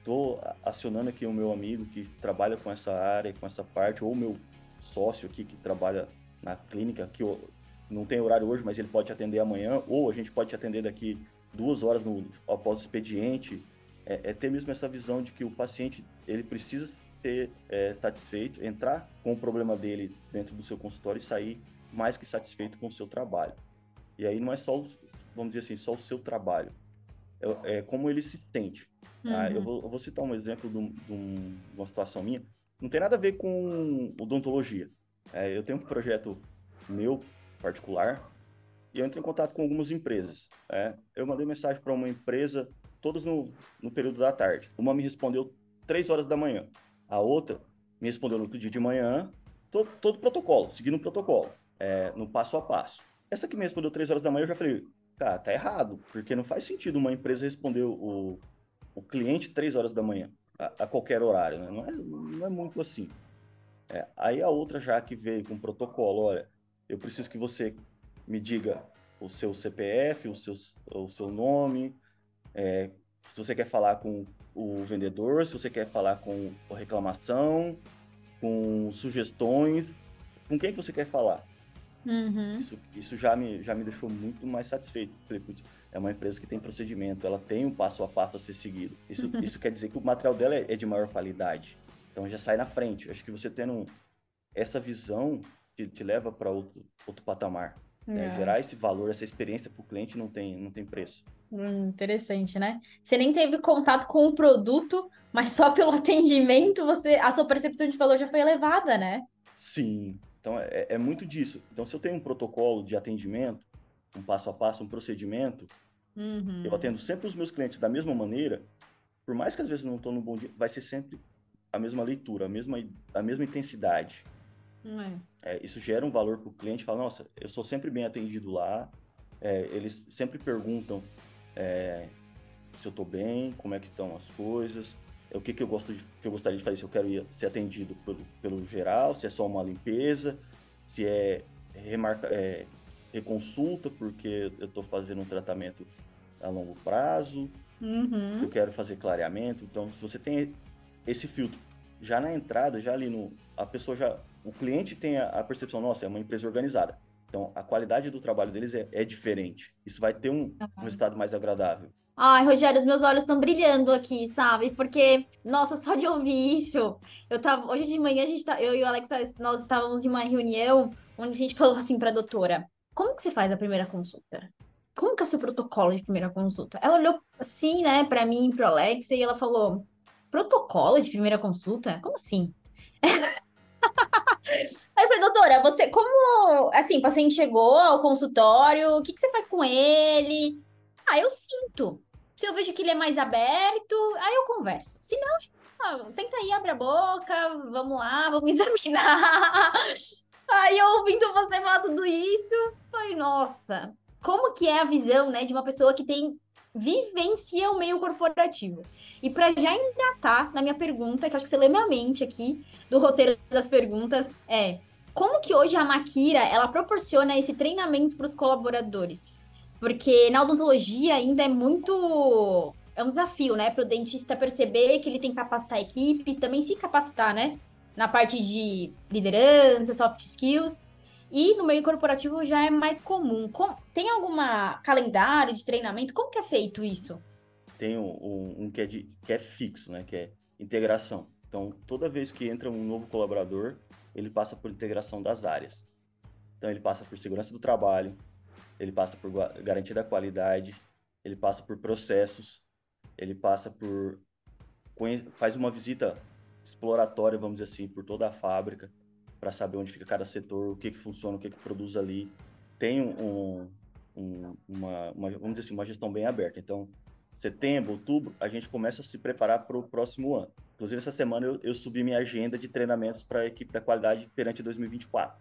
estou acionando aqui o meu amigo que trabalha com essa área, com essa parte, ou o meu sócio aqui que trabalha na clínica, que não tem horário hoje, mas ele pode te atender amanhã, ou a gente pode te atender daqui duas horas no, após o expediente. É, é ter mesmo essa visão de que o paciente ele precisa ser é, satisfeito, entrar com o problema dele dentro do seu consultório e sair mais que satisfeito com o seu trabalho. E aí não é só, vamos dizer assim, só o seu trabalho, é, é como ele se sente. Tá? Uhum. Eu, vou, eu, vou, citar um exemplo de, um, uma situação minha, não tem nada a ver com odontologia. É, eu tenho um projeto meu, particular, e eu entrei em contato com algumas empresas. É, eu mandei mensagem para uma empresa todas no, no período da tarde. Uma me respondeu 3 horas da manhã. A outra me respondeu no outro dia de manhã, todo, todo protocolo, seguindo o protocolo, é, no passo a passo. Essa que me respondeu 3 horas da manhã, eu já falei, cara, tá errado, porque não faz sentido uma empresa responder o, o cliente 3 horas da manhã, a, a qualquer horário, né? Não é, não é muito assim. É, aí a outra já que veio com protocolo, olha, eu preciso que você me diga o seu CPF, o seu, o seu nome, é, se você quer falar com o vendedor, se você quer falar com a reclamação, com sugestões, com quem que você quer falar. Uhum. Isso, isso já, me, já me deixou muito mais satisfeito. Falei, putz, é uma empresa que tem procedimento, ela tem um passo a passo a ser seguido. Isso, uhum. *laughs* isso quer dizer que o material dela é, é, de maior qualidade. Então já sai na frente. Acho que você tendo essa visão te, te leva para outro, outro patamar. Né? Gerar esse valor, essa experiência para o cliente não tem, não tem preço. Hum, interessante, né? Você nem teve contato com o produto, mas só pelo *laughs* atendimento você, a sua percepção de valor já foi elevada, né? Sim. Então é, é muito disso. Então se eu tenho um protocolo de atendimento, um passo a passo, um procedimento, uhum. eu atendo sempre os meus clientes da mesma maneira. Por mais que às vezes não estou no bom dia, vai ser sempre a mesma leitura, a mesma, a mesma intensidade. É. É, isso gera um valor para o cliente. Fala, nossa, eu sou sempre bem atendido lá. É, eles sempre perguntam é, se eu estou bem, como é que estão as coisas, o que, que eu gosto de, que eu gostaria de fazer, se eu quero ir, ser atendido pelo, pelo geral, se é só uma limpeza, se é, remarca, é reconsulta porque eu estou fazendo um tratamento a longo prazo, uhum. eu quero fazer clareamento. Então, se você tem esse filtro já na entrada, já ali no, a pessoa já, o cliente tem a, a percepção, nossa, é uma empresa organizada. Então, a qualidade do trabalho deles é, é diferente. Isso vai ter um, um resultado mais agradável. Ai, Rogério, os meus olhos estão brilhando aqui, sabe? Porque, nossa, só de ouvir isso. Eu tava, hoje de manhã a gente tá, eu e o Alex, nós estávamos em uma reunião onde a gente falou assim para a doutora: "Como que você faz a primeira consulta? Como que é o seu protocolo de primeira consulta?" Ela olhou assim, né, para mim, pro Alex e ela falou: "Protocolo de primeira consulta? Como assim?" Aí eu falei, doutora, você, como, assim, o paciente chegou ao consultório, o que, que você faz com ele? Ah, eu sinto. Se eu vejo que ele é mais aberto, aí eu converso. Se não, ah, senta aí, abre a boca, vamos lá, vamos *laughs* examinar. Aí eu ouvindo você falar tudo isso, falei, nossa, como que é a visão, né, de uma pessoa que tem vivencia o meio corporativo. E para já engatar na minha pergunta, que acho que você lê minha mente aqui, do roteiro das perguntas, é como que hoje a Maquira, ela proporciona esse treinamento para os colaboradores? Porque na odontologia ainda é muito... É um desafio, né, para o dentista perceber que ele tem que capacitar a equipe, também se capacitar, né, na parte de liderança, soft skills, e no meio corporativo já é mais comum. Com... Tem alguma calendário de treinamento? Como que é feito isso? Tem um, um, que, é de, que é fixo, né? Que é integração. Então, toda vez que entra um novo colaborador, ele passa por integração das áreas. Então, ele passa por segurança do trabalho, ele passa por garantia da qualidade, ele passa por processos, ele passa por faz uma visita exploratória, vamos dizer assim, por toda a fábrica para saber onde fica cada setor, o que, que funciona, o que, que produz ali. Tem um, um, uma, uma, vamos dizer assim, uma gestão bem aberta. Então, setembro, outubro, a gente começa a se preparar para o próximo ano. Inclusive, essa semana eu, eu subi minha agenda de treinamentos para a equipe da qualidade perante 2024.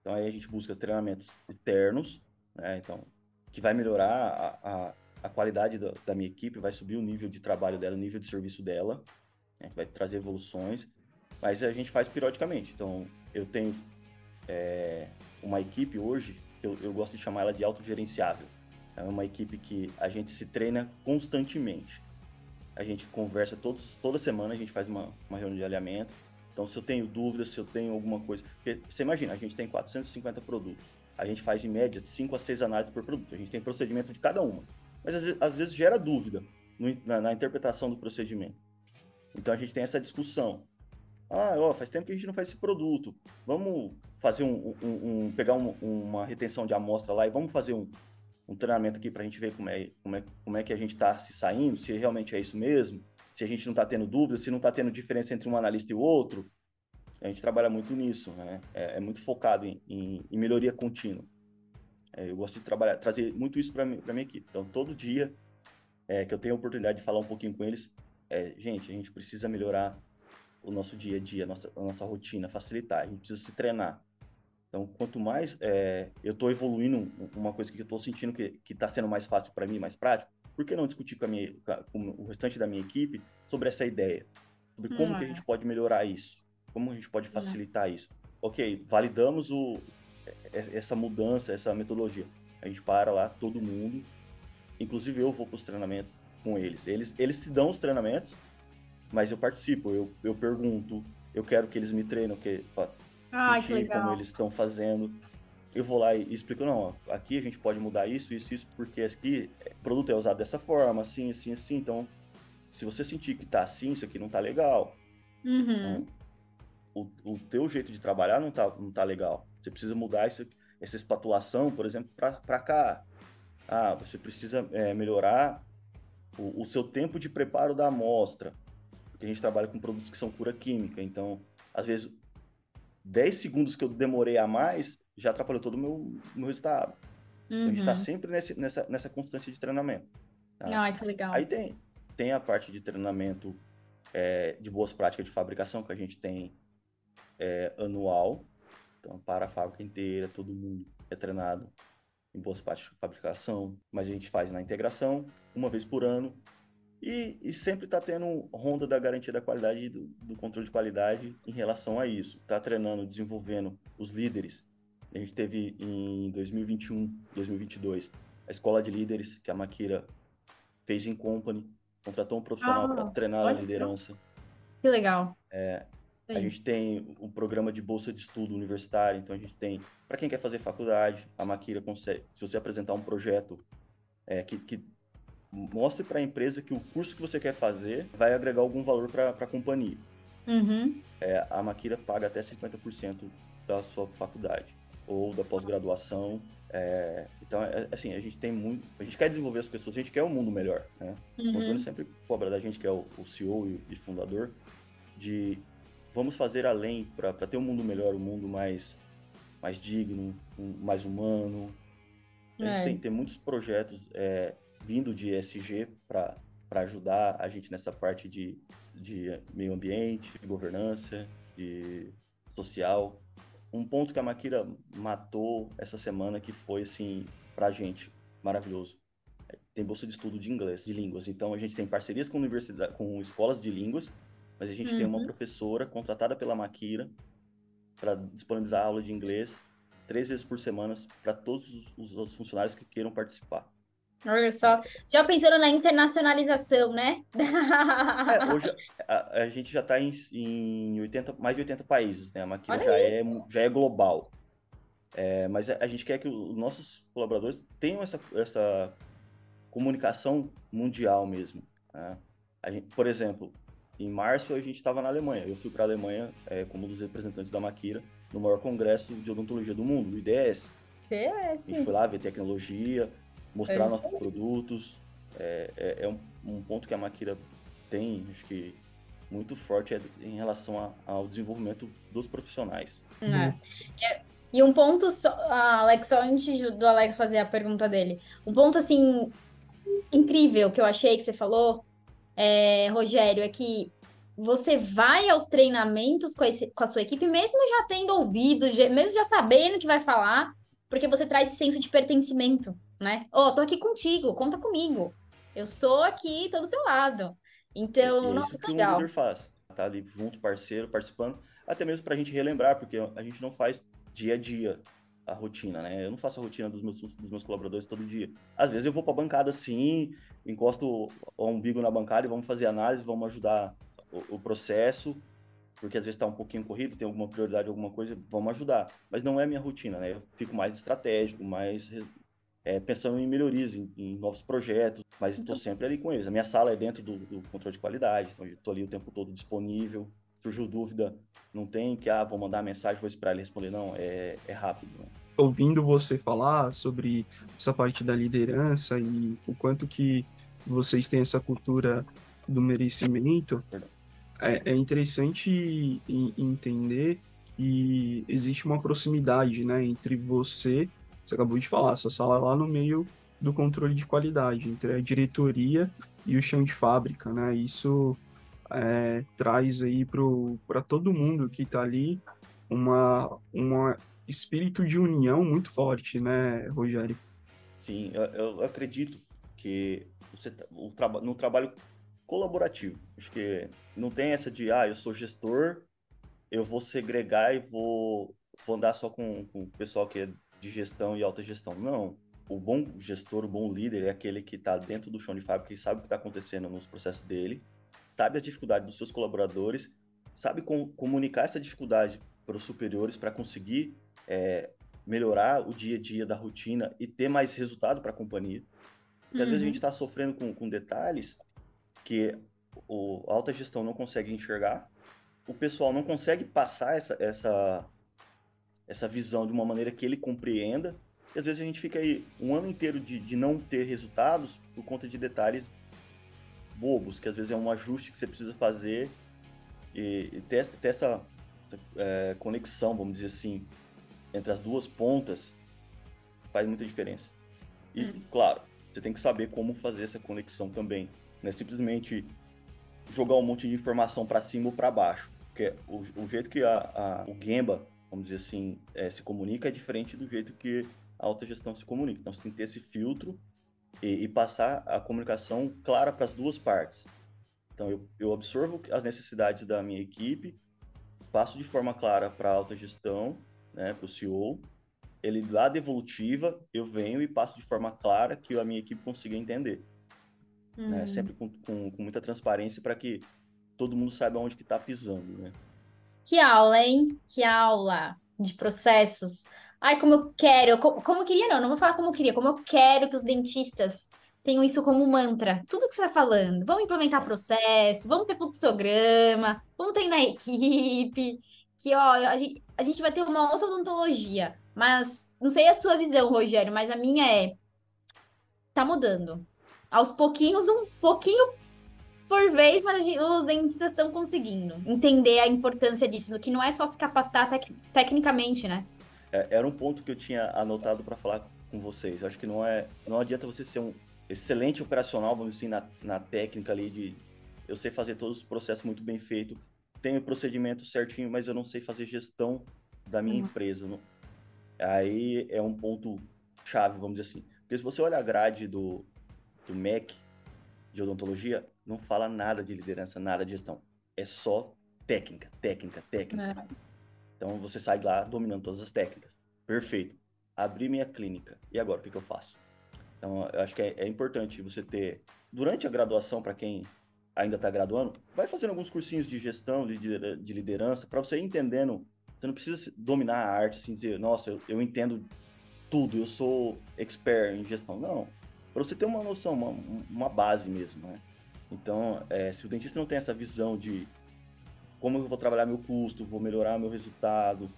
Então, aí a gente busca treinamentos internos, né? Então, que vai melhorar a, a, a qualidade da, da, minha equipe, vai subir o nível de trabalho dela, o nível de serviço dela, né? vai trazer evoluções, mas a gente faz periodicamente. Então, eu tenho é, uma equipe hoje, eu, eu gosto de chamar ela de autogerenciável. É uma equipe que a gente se treina constantemente. A gente conversa todos, toda semana, a gente faz uma, uma reunião de alinhamento. Então, se eu tenho dúvidas, se eu tenho alguma coisa. Porque você imagina, a gente tem 450 produtos. A gente faz, em média, 5 a 6 análises por produto. A gente tem procedimento de cada uma. Mas, às às vezes gera dúvida no, na, na interpretação do procedimento. Então, a gente tem essa discussão. Ah, ó, faz tempo que a gente não faz esse produto. Vamos fazer um, um, um pegar um, uma retenção de amostra lá e vamos fazer um, um treinamento aqui para a gente ver como é, como é, como é que a gente está se saindo, se realmente é isso mesmo, se a gente não está tendo dúvida, se não está tendo diferença entre um analista e o outro. A gente trabalha muito nisso, né? É, é muito focado em, em, em melhoria contínua. É, eu gosto de trabalhar, trazer muito isso para minha equipe. Então, todo dia é, que eu tenho a oportunidade de falar um pouquinho com eles, é, gente, a gente precisa melhorar o nosso dia a dia, a nossa, a nossa rotina, facilitar, a gente precisa se treinar. Então, quanto mais é, eu estou evoluindo, uma coisa que eu estou sentindo que está sendo mais fácil para mim, mais prático, por que não discutir com, a minha, com o restante da minha equipe sobre essa ideia? Sobre como que a gente pode melhorar isso? Como a gente pode facilitar isso? Ok, validamos o, essa mudança, essa metodologia. A gente para lá, todo mundo, inclusive eu vou para os treinamentos com eles. Eles, eles te dão os treinamentos, mas eu participo, eu, eu pergunto, eu quero que eles me treinem, que, ah, que como eles estão fazendo. Eu vou lá e explico, não, aqui a gente pode mudar isso, isso, isso, porque aqui o produto é usado dessa forma, assim, assim, assim. Então, se você sentir que tá assim, isso aqui não tá legal. Uhum. Né? O, o teu jeito de trabalhar não tá, não tá legal. Você precisa mudar esse, essa espatulação, por exemplo, para cá. Ah, você precisa é, melhorar o, o, seu tempo de preparo da amostra. Porque a gente trabalha com produtos que são cura química. Então, às vezes, 10 segundos que eu demorei a mais já atrapalhou todo o meu, meu resultado. Uhum. Então, a gente está uhum. sempre nesse, nessa, nessa constante de treinamento. Tá? Ai, que legal. Aí tem, tem a parte de treinamento é, de boas práticas de fabricação que a gente tem é, anual. Então, para a fábrica inteira, todo mundo é treinado em boas práticas de fabricação, mas a gente faz na integração, uma vez por ano, e, e sempre está tendo ronda da garantia da qualidade do, do, controle de qualidade em relação a isso. Está treinando, desenvolvendo os líderes. A gente teve em 2021, 2022, a escola de líderes que a Maquira fez em company, contratou um profissional ah, para treinar a liderança. Que legal. É, a gente tem o programa de bolsa de estudo universitário, então a gente tem, para quem quer fazer faculdade, a Maquira consegue, se você apresentar um projeto é, que, que mostre para a empresa que o curso que você quer fazer vai agregar algum valor para a companhia. Uhum. É, a Maquira paga até 50% da sua faculdade ou da pós-graduação. É, então, é, assim, a gente tem muito. A gente quer desenvolver as pessoas, a gente quer um mundo melhor. Né? Uhum. O Antônio sempre cobra da gente, que é o, o CEO e, e fundador, de vamos fazer além para ter um mundo melhor, um mundo mais, mais digno, um, mais humano. A gente é. tem, tem muitos projetos é, vindo de ESG para ajudar a gente nessa parte de, de meio ambiente, de governança, de social. Um ponto que a Maquira matou essa semana que foi, assim, para a gente, maravilhoso. Tem bolsa de estudo de inglês, de línguas. Então, a gente tem parcerias com, universidade, com escolas de línguas mas a gente uhum. tem uma uhum. professora contratada pela Maquira para disponibilizar aula de inglês três vezes por semana para todos os, os, funcionários que queiram participar. Olha só, já pensando na internacionalização, né? É, *laughs* hoje a, a, gente já está em, em 80, mais de 80 países, né? A Maquira já é, já é global. É, mas a, a, gente quer que os nossos colaboradores tenham essa, essa comunicação mundial mesmo. Né? Gente, por exemplo, em março a gente estava na Alemanha. Eu fui para a Alemanha é, como um dos representantes da Maquira no maior congresso de odontologia do mundo, o IDS. IDS. A gente foi lá ver tecnologia, mostrar é nossos produtos. É, é, é um, um, ponto que a Maquira tem, acho que muito forte é em relação a, ao desenvolvimento dos profissionais. É. E um ponto, só, Alex, antes do Alex fazer a pergunta dele, um ponto assim incrível que eu achei que você falou é, Rogério, é que você vai aos treinamentos com, esse, com a sua equipe, mesmo já tendo ouvido, mesmo já sabendo que vai falar, porque você traz senso de pertencimento, né? Ó, oh, tô aqui contigo, conta comigo. Eu sou aqui, tô do seu lado. Então, é nossa, que legal. o faz. Tá ali junto, parceiro, participando, até mesmo pra gente relembrar, porque a gente não faz dia a dia a rotina, né? Eu não faço a rotina dos meus, dos meus colaboradores todo dia. Às vezes eu vou para a bancada sim, encosto o umbigo na bancada e vamos fazer análise, vamos ajudar o, o processo, porque às vezes está um pouquinho corrido, tem alguma prioridade, alguma coisa, vamos ajudar. Mas não é a minha rotina, né? Eu fico mais estratégico, mais é, pensando em melhorias, em, em, novos projetos, mas estou então... sempre ali com eles. A minha sala é dentro do, do controle de qualidade, então estou ali o tempo todo disponível. Surgiu dúvida, não tem que, ah, vou mandar mensagem, vou esperar ele responder. Não, é, é rápido. Né? Ouvindo você falar sobre essa parte da liderança e o quanto que vocês têm essa cultura do merecimento, é, é interessante entender que existe uma proximidade né, entre você, você acabou de falar, sua sala é lá no meio do controle de qualidade entre a diretoria e o chão de fábrica, né? Isso é, traz aí para todo mundo que está ali uma, uma espírito de união muito forte, né, Rogério? Sim, eu, eu acredito que você tá, no trabalho colaborativo, acho que não tem essa de ah, eu sou gestor, eu vou segregar e vou, vou andar só com, com o pessoal que é de gestão e alta gestão. Não, o bom gestor, o bom líder é aquele que está dentro do chão de fábrica e sabe o que está acontecendo nos processos dele, sabe as dificuldades dos seus colaboradores, sabe com, comunicar essa dificuldade para os superiores para conseguir é, melhorar o dia a dia da rotina e ter mais resultado para a companhia. Porque uhum. às vezes a gente está sofrendo com, com detalhes que o, a alta gestão não consegue enxergar, o pessoal não consegue passar essa, essa, essa visão de uma maneira que ele compreenda, e às vezes a gente fica aí um ano inteiro de, de não ter resultados por conta de detalhes bobos, que às vezes é um ajuste que você precisa fazer e, e ter, ter essa, essa é, conexão, vamos dizer assim, entre as duas pontas faz muita diferença. E, hum. claro, você tem que saber como fazer essa conexão também. Não é simplesmente jogar um monte de informação para cima ou para baixo. Porque o, o jeito que a, a, o Gemba, vamos dizer assim, é, se comunica é diferente do jeito que a alta gestão se comunica. Então você tem que ter esse filtro e, e passar a comunicação clara para as duas partes. Então eu, eu absorvo as necessidades da minha equipe, passo de forma clara para a alta gestão, né, para o CEO, ele a devolutiva, eu venho e passo de forma clara que a minha equipe consiga entender. Né? Hum. Né? Sempre com, com, com, muita transparência para que todo mundo saiba onde que está pisando, né? Que aula, hein? Que aula de processos. Ai, como eu quero, como, como eu queria, não, não vou falar como eu queria, como eu quero que os dentistas tenham isso como mantra. Tudo que você está falando. Vamos implementar processo, vamos ter fluxograma, vamos treinar a equipe. Que, ó, a gente, a gente vai ter uma outra odontologia. Mas não sei a sua visão, Rogério, mas a minha é tá mudando. Aos pouquinhos, um pouquinho por vez, mas os dentistas estão conseguindo entender a importância disso, que não é só se capacitar tec tecnicamente, né? É, era um ponto que eu tinha anotado para falar com vocês. Eu acho que não é, não adianta você ser um excelente operacional, vamos dizer, na, na técnica ali de eu sei fazer todos os processos muito bem feito, tenho o procedimento certinho, mas eu não sei fazer gestão da minha uhum. empresa. Não, Aí é um ponto chave, vamos dizer assim. Porque se você olha a grade do, do MEC de odontologia, não fala nada de liderança, nada de gestão. É só técnica, técnica, técnica. É. Então você sai lá dominando todas as técnicas. Perfeito. Abri minha clínica. E agora, o que, que eu faço? Então, eu acho que é, é importante você ter, durante a graduação, para quem ainda está graduando, vai fazendo alguns cursinhos de gestão, de, de liderança, para você ir entendendo você não precisa dominar a arte, assim, dizer, nossa, eu, eu entendo tudo, eu sou expert em gestão. Não. Para você ter uma noção, uma, uma base mesmo, né? Então, é, se o dentista não tem essa visão de como eu vou trabalhar meu custo, vou melhorar meu resultado,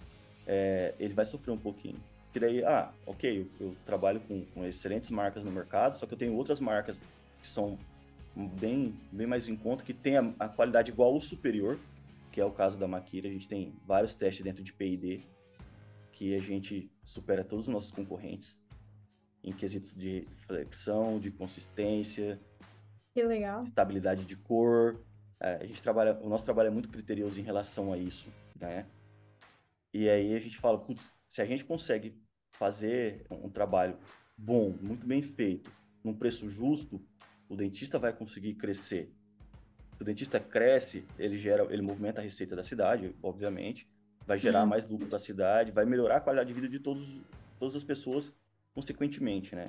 é, ele vai sofrer um pouquinho. Porque daí, ah, ok, eu, eu trabalho com, com, excelentes marcas no mercado, só que eu tenho outras marcas que são bem, bem mais em conta, que tem a, a qualidade igual ou superior, que é o caso da Makira. A gente tem vários testes dentro de P&D que a gente supera todos os nossos concorrentes em quesitos de flexão, de consistência, que legal. estabilidade de cor. É, a gente trabalha, o nosso trabalho é muito criterioso em relação a isso, né? E aí a gente fala, putz, se a gente consegue fazer um trabalho bom, muito bem feito, num preço justo, o dentista vai conseguir crescer o dentista cresce, ele gera, ele movimenta a receita da cidade, obviamente, vai gerar hum. mais lucro da cidade, vai melhorar a qualidade de vida de todos, todas as pessoas, consequentemente, né?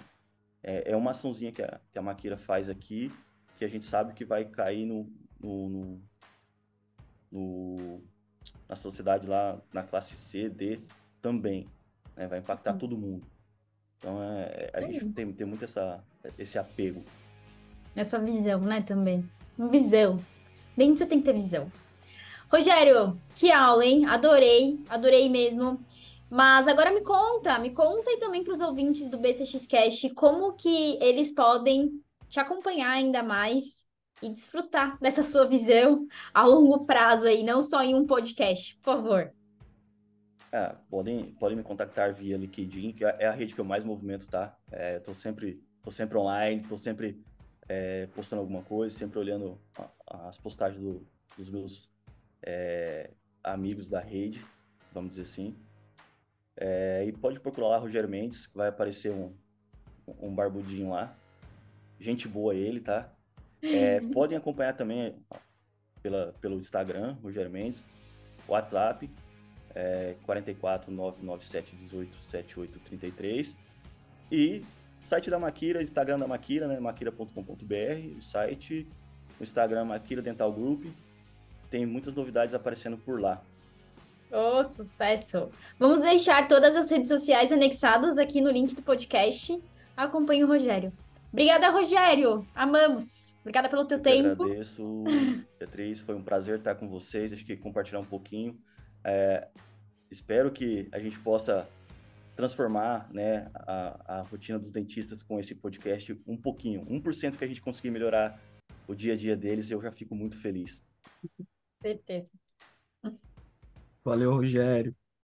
É, é uma açãozinha que a, que a Maquira faz aqui, que a gente sabe que vai cair no, no, no, no na sociedade lá, na classe C, D também, né? Vai impactar todo mundo. Então, é, a gente tem, tem muito essa, esse apego. Essa visão, né, também visão. Dentista tem que ter visão. Rogério, que aula, hein? Adorei, adorei mesmo. Mas agora me conta, me conta e também para os ouvintes do BCX Cast como que eles podem te acompanhar ainda mais e desfrutar dessa sua visão a longo prazo aí, não só em um podcast, por favor. É, podem, podem me contactar via LinkedIn, que é a rede que eu mais movimento, tá? É, tô sempre tô sempre online, tô sempre é, postando alguma coisa, sempre olhando as postagens do, dos meus é, amigos da rede, vamos dizer assim. É, e pode procurar lá Rogério Mendes, vai aparecer um, um barbudinho lá. Gente boa ele, tá? É, *laughs* podem acompanhar também pela, pelo Instagram, Rogério Mendes, WhatsApp, é, 44 997 18 78 33. E site da Maquira, Instagram da Maquira, né? maquira.com.br, o site, o Instagram Maquira Dental Group. Tem muitas novidades aparecendo por lá. Oh, sucesso! Vamos deixar todas as redes sociais anexadas aqui no link do podcast. Acompanhe o Rogério. Obrigada, Rogério! Amamos! Obrigada pelo teu Eu tempo. agradeço, *laughs* Beatriz. Foi um prazer estar com vocês. Acho que compartilhar um pouquinho. É, espero que a gente possa transformar né, a, a, rotina dos dentistas com esse podcast um pouquinho. 1% que a gente conseguir melhorar o dia a dia deles, eu já fico muito feliz. Certeza. Valeu, Rogério.